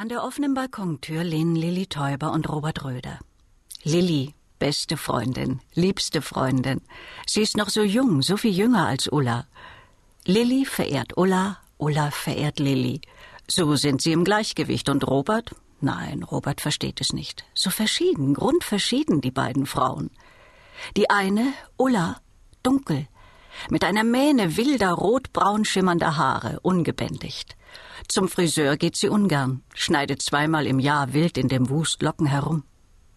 An der offenen Balkontür lehnen Lilly Täuber und Robert Röder. Lilly, beste Freundin, liebste Freundin. Sie ist noch so jung, so viel jünger als Ulla. Lilly verehrt Ulla, Ulla verehrt Lilly. So sind sie im Gleichgewicht. Und Robert? Nein, Robert versteht es nicht. So verschieden, grundverschieden die beiden Frauen. Die eine, Ulla, dunkel, mit einer Mähne wilder, rotbraun schimmernder Haare, ungebändigt. Zum Friseur geht sie ungern, schneidet zweimal im Jahr wild in dem Wust Locken herum.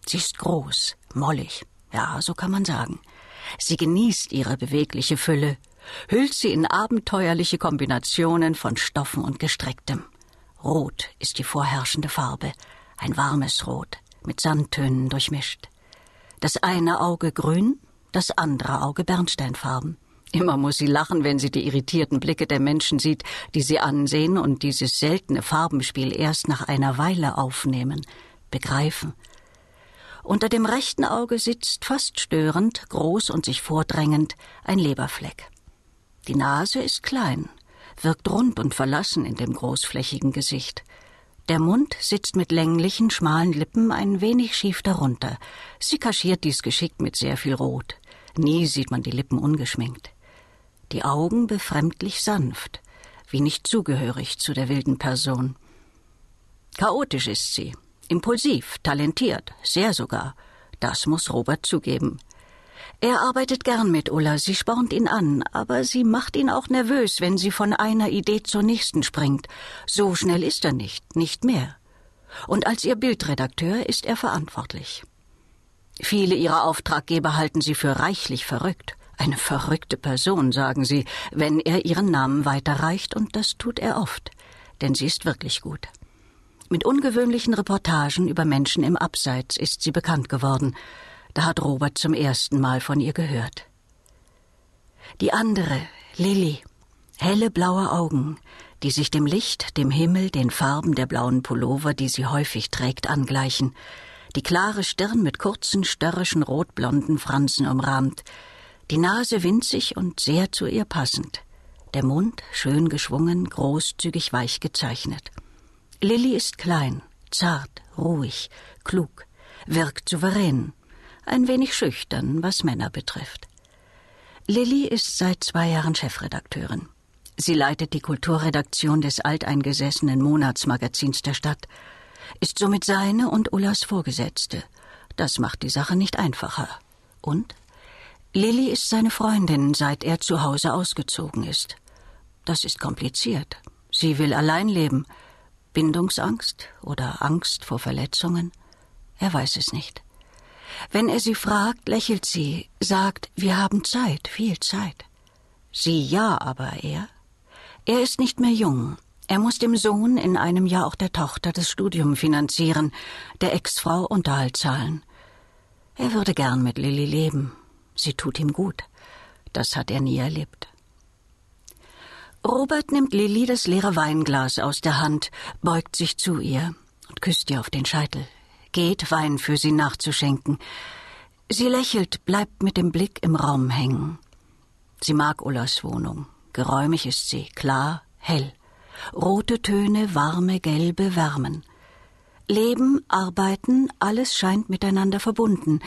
Sie ist groß, mollig, ja, so kann man sagen. Sie genießt ihre bewegliche Fülle, hüllt sie in abenteuerliche Kombinationen von Stoffen und Gestrecktem. Rot ist die vorherrschende Farbe, ein warmes Rot, mit Sandtönen durchmischt. Das eine Auge grün, das andere Auge bernsteinfarben. Immer muss sie lachen, wenn sie die irritierten Blicke der Menschen sieht, die sie ansehen und dieses seltene Farbenspiel erst nach einer Weile aufnehmen, begreifen. Unter dem rechten Auge sitzt fast störend, groß und sich vordrängend, ein Leberfleck. Die Nase ist klein, wirkt rund und verlassen in dem großflächigen Gesicht. Der Mund sitzt mit länglichen, schmalen Lippen ein wenig schief darunter. Sie kaschiert dies geschickt mit sehr viel Rot. Nie sieht man die Lippen ungeschminkt die Augen befremdlich sanft, wie nicht zugehörig zu der wilden Person. Chaotisch ist sie, impulsiv, talentiert, sehr sogar. Das muss Robert zugeben. Er arbeitet gern mit Ulla, sie spornt ihn an, aber sie macht ihn auch nervös, wenn sie von einer Idee zur nächsten springt. So schnell ist er nicht, nicht mehr. Und als ihr Bildredakteur ist er verantwortlich. Viele ihrer Auftraggeber halten sie für reichlich verrückt. Eine verrückte Person, sagen sie, wenn er ihren Namen weiterreicht, und das tut er oft, denn sie ist wirklich gut. Mit ungewöhnlichen Reportagen über Menschen im Abseits ist sie bekannt geworden. Da hat Robert zum ersten Mal von ihr gehört. Die andere, Lilly, helle blaue Augen, die sich dem Licht, dem Himmel, den Farben der blauen Pullover, die sie häufig trägt, angleichen, die klare Stirn mit kurzen, störrischen rotblonden Fransen umrahmt, die Nase winzig und sehr zu ihr passend, der Mund schön geschwungen, großzügig weich gezeichnet. Lilly ist klein, zart, ruhig, klug, wirkt souverän, ein wenig schüchtern, was Männer betrifft. Lilly ist seit zwei Jahren Chefredakteurin. Sie leitet die Kulturredaktion des alteingesessenen Monatsmagazins der Stadt, ist somit seine und Ullas Vorgesetzte. Das macht die Sache nicht einfacher. Und Lilly ist seine Freundin, seit er zu Hause ausgezogen ist. Das ist kompliziert. Sie will allein leben. Bindungsangst oder Angst vor Verletzungen? Er weiß es nicht. Wenn er sie fragt, lächelt sie, sagt, wir haben Zeit, viel Zeit. Sie ja, aber er? Er ist nicht mehr jung. Er muss dem Sohn, in einem Jahr auch der Tochter, das Studium finanzieren, der Ex-Frau Unterhalt zahlen. Er würde gern mit Lilly leben, Sie tut ihm gut. Das hat er nie erlebt. Robert nimmt Lilly das leere Weinglas aus der Hand, beugt sich zu ihr und küsst ihr auf den Scheitel, geht, Wein für sie nachzuschenken. Sie lächelt, bleibt mit dem Blick im Raum hängen. Sie mag Ullas Wohnung. Geräumig ist sie, klar, hell. Rote Töne, warme, gelbe wärmen. Leben, arbeiten, alles scheint miteinander verbunden.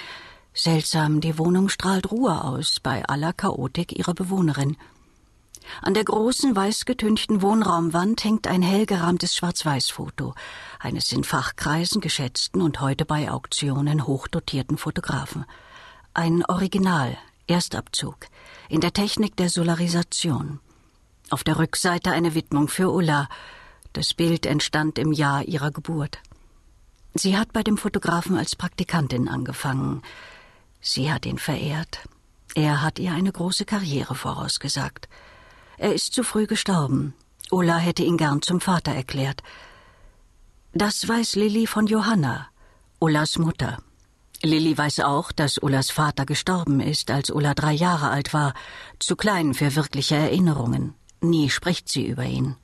Seltsam, die Wohnung strahlt Ruhe aus bei aller Chaotik ihrer Bewohnerin. An der großen, weißgetünchten Wohnraumwand hängt ein hell gerahmtes Schwarz-Weiß-Foto eines in Fachkreisen geschätzten und heute bei Auktionen hochdotierten Fotografen. Ein Original, Erstabzug, in der Technik der Solarisation. Auf der Rückseite eine Widmung für Ulla. Das Bild entstand im Jahr ihrer Geburt. Sie hat bei dem Fotografen als Praktikantin angefangen. Sie hat ihn verehrt. Er hat ihr eine große Karriere vorausgesagt. Er ist zu früh gestorben. Ulla hätte ihn gern zum Vater erklärt. Das weiß Lilly von Johanna, Ullas Mutter. Lilly weiß auch, dass Ullas Vater gestorben ist, als Ulla drei Jahre alt war, zu klein für wirkliche Erinnerungen. Nie spricht sie über ihn.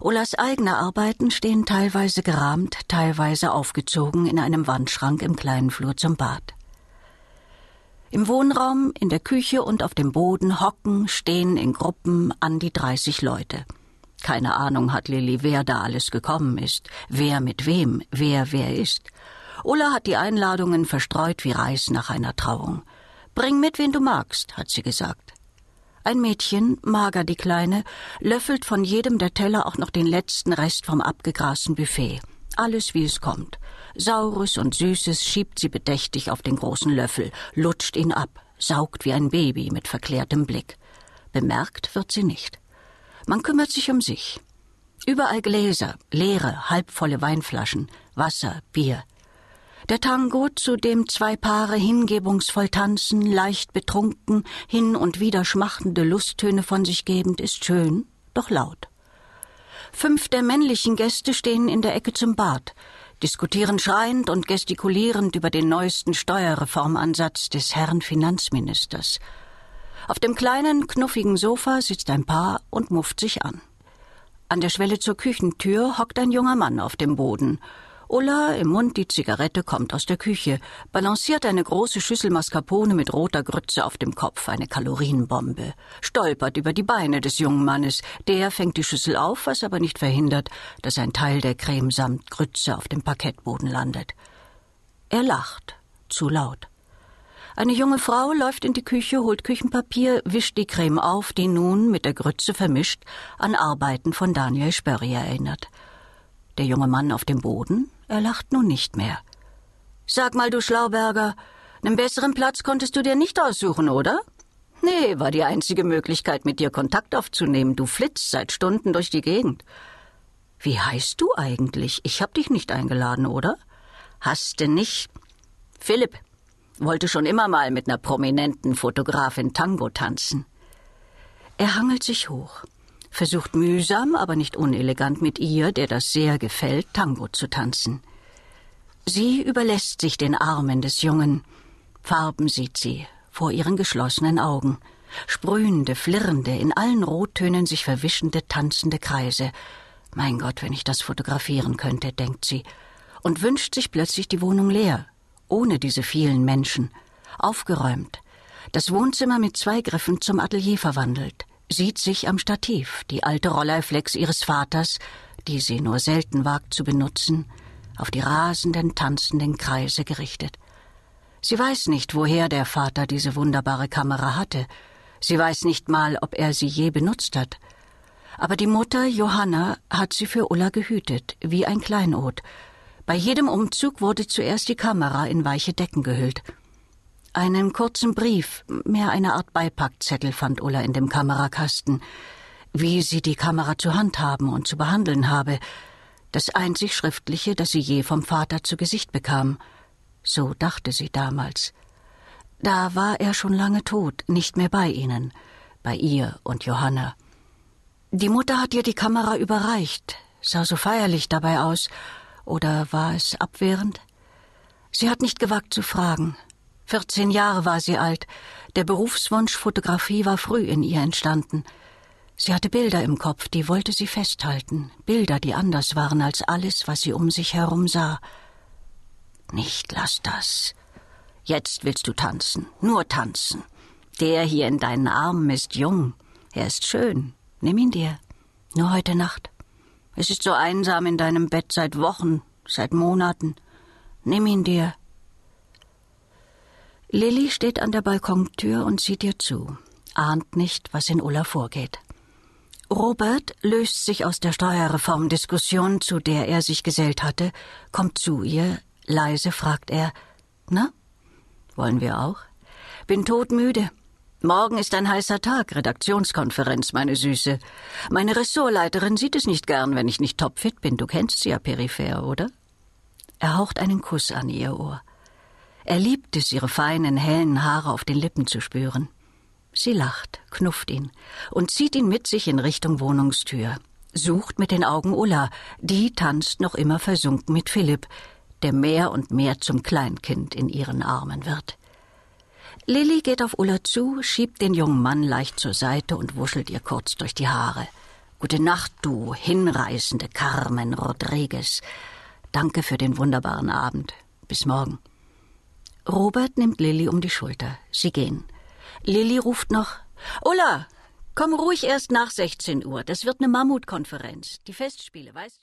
Ullas eigene Arbeiten stehen teilweise gerahmt, teilweise aufgezogen in einem Wandschrank im kleinen Flur zum Bad. Im Wohnraum, in der Küche und auf dem Boden hocken, stehen in Gruppen an die 30 Leute. Keine Ahnung hat Lilly, wer da alles gekommen ist, wer mit wem, wer wer ist. Ulla hat die Einladungen verstreut wie Reis nach einer Trauung. Bring mit, wen du magst, hat sie gesagt. Ein Mädchen, mager die Kleine, löffelt von jedem der Teller auch noch den letzten Rest vom abgegrasten Buffet. Alles wie es kommt. Saures und Süßes schiebt sie bedächtig auf den großen Löffel, lutscht ihn ab, saugt wie ein Baby mit verklärtem Blick. Bemerkt wird sie nicht. Man kümmert sich um sich. Überall Gläser, leere, halbvolle Weinflaschen, Wasser, Bier. Der Tango, zu dem zwei Paare hingebungsvoll tanzen, leicht betrunken, hin und wieder schmachtende Lusttöne von sich gebend, ist schön, doch laut. Fünf der männlichen Gäste stehen in der Ecke zum Bad, diskutieren schreiend und gestikulierend über den neuesten Steuerreformansatz des Herrn Finanzministers. Auf dem kleinen, knuffigen Sofa sitzt ein Paar und mufft sich an. An der Schwelle zur Küchentür hockt ein junger Mann auf dem Boden. Ulla, im Mund die Zigarette, kommt aus der Küche, balanciert eine große Schüssel Mascarpone mit roter Grütze auf dem Kopf, eine Kalorienbombe, stolpert über die Beine des jungen Mannes. Der fängt die Schüssel auf, was aber nicht verhindert, dass ein Teil der Creme samt Grütze auf dem Parkettboden landet. Er lacht, zu laut. Eine junge Frau läuft in die Küche, holt Küchenpapier, wischt die Creme auf, die nun, mit der Grütze vermischt, an Arbeiten von Daniel Spörri erinnert. Der junge Mann auf dem Boden, er lacht nun nicht mehr. Sag mal, du Schlauberger, einen besseren Platz konntest du dir nicht aussuchen, oder? Nee, war die einzige Möglichkeit, mit dir Kontakt aufzunehmen. Du flitzt seit Stunden durch die Gegend. Wie heißt du eigentlich? Ich hab dich nicht eingeladen, oder? Hast du nicht? Philipp, wollte schon immer mal mit einer prominenten Fotografin Tango tanzen. Er hangelt sich hoch, versucht mühsam, aber nicht unelegant mit ihr, der das sehr gefällt, Tango zu tanzen. Sie überlässt sich den Armen des Jungen. Farben sieht sie vor ihren geschlossenen Augen. Sprühende, flirrende, in allen Rottönen sich verwischende, tanzende Kreise. Mein Gott, wenn ich das fotografieren könnte, denkt sie, und wünscht sich plötzlich die Wohnung leer, ohne diese vielen Menschen, aufgeräumt, das Wohnzimmer mit zwei Griffen zum Atelier verwandelt, sieht sich am Stativ, die alte Rolleiflex ihres Vaters, die sie nur selten wagt zu benutzen, auf die rasenden, tanzenden Kreise gerichtet. Sie weiß nicht, woher der Vater diese wunderbare Kamera hatte. Sie weiß nicht mal, ob er sie je benutzt hat. Aber die Mutter Johanna hat sie für Ulla gehütet, wie ein Kleinod, bei jedem Umzug wurde zuerst die Kamera in weiche Decken gehüllt. Einen kurzen Brief, mehr eine Art Beipackzettel, fand Ulla in dem Kamerakasten. Wie sie die Kamera zu handhaben und zu behandeln habe. Das einzig Schriftliche, das sie je vom Vater zu Gesicht bekam. So dachte sie damals. Da war er schon lange tot, nicht mehr bei ihnen, bei ihr und Johanna. Die Mutter hat ihr die Kamera überreicht, sah so feierlich dabei aus, oder war es abwehrend? Sie hat nicht gewagt zu fragen. Vierzehn Jahre war sie alt. Der Berufswunsch Fotografie war früh in ihr entstanden. Sie hatte Bilder im Kopf, die wollte sie festhalten. Bilder, die anders waren als alles, was sie um sich herum sah. Nicht lass das. Jetzt willst du tanzen, nur tanzen. Der hier in deinen Armen ist jung. Er ist schön. Nimm ihn dir. Nur heute Nacht. Es ist so einsam in deinem Bett seit Wochen, seit Monaten. Nimm ihn dir. Lilly steht an der Balkontür und sieht ihr zu, ahnt nicht, was in Ulla vorgeht. Robert löst sich aus der Steuerreformdiskussion, zu der er sich gesellt hatte, kommt zu ihr, leise fragt er, na, wollen wir auch? Bin todmüde. Morgen ist ein heißer Tag, Redaktionskonferenz, meine Süße. Meine Ressortleiterin sieht es nicht gern, wenn ich nicht topfit bin. Du kennst sie ja peripher, oder? Er haucht einen Kuss an ihr Ohr. Er liebt es, ihre feinen, hellen Haare auf den Lippen zu spüren. Sie lacht, knufft ihn und zieht ihn mit sich in Richtung Wohnungstür. Sucht mit den Augen Ulla, die tanzt noch immer versunken mit Philipp, der mehr und mehr zum Kleinkind in ihren Armen wird. Lilly geht auf Ulla zu, schiebt den jungen Mann leicht zur Seite und wuschelt ihr kurz durch die Haare. Gute Nacht, du hinreißende Carmen Rodriguez. Danke für den wunderbaren Abend. Bis morgen. Robert nimmt Lilly um die Schulter. Sie gehen. Lilly ruft noch: Ulla, Komm ruhig erst nach 16 Uhr. Das wird eine Mammutkonferenz. Die Festspiele, weißt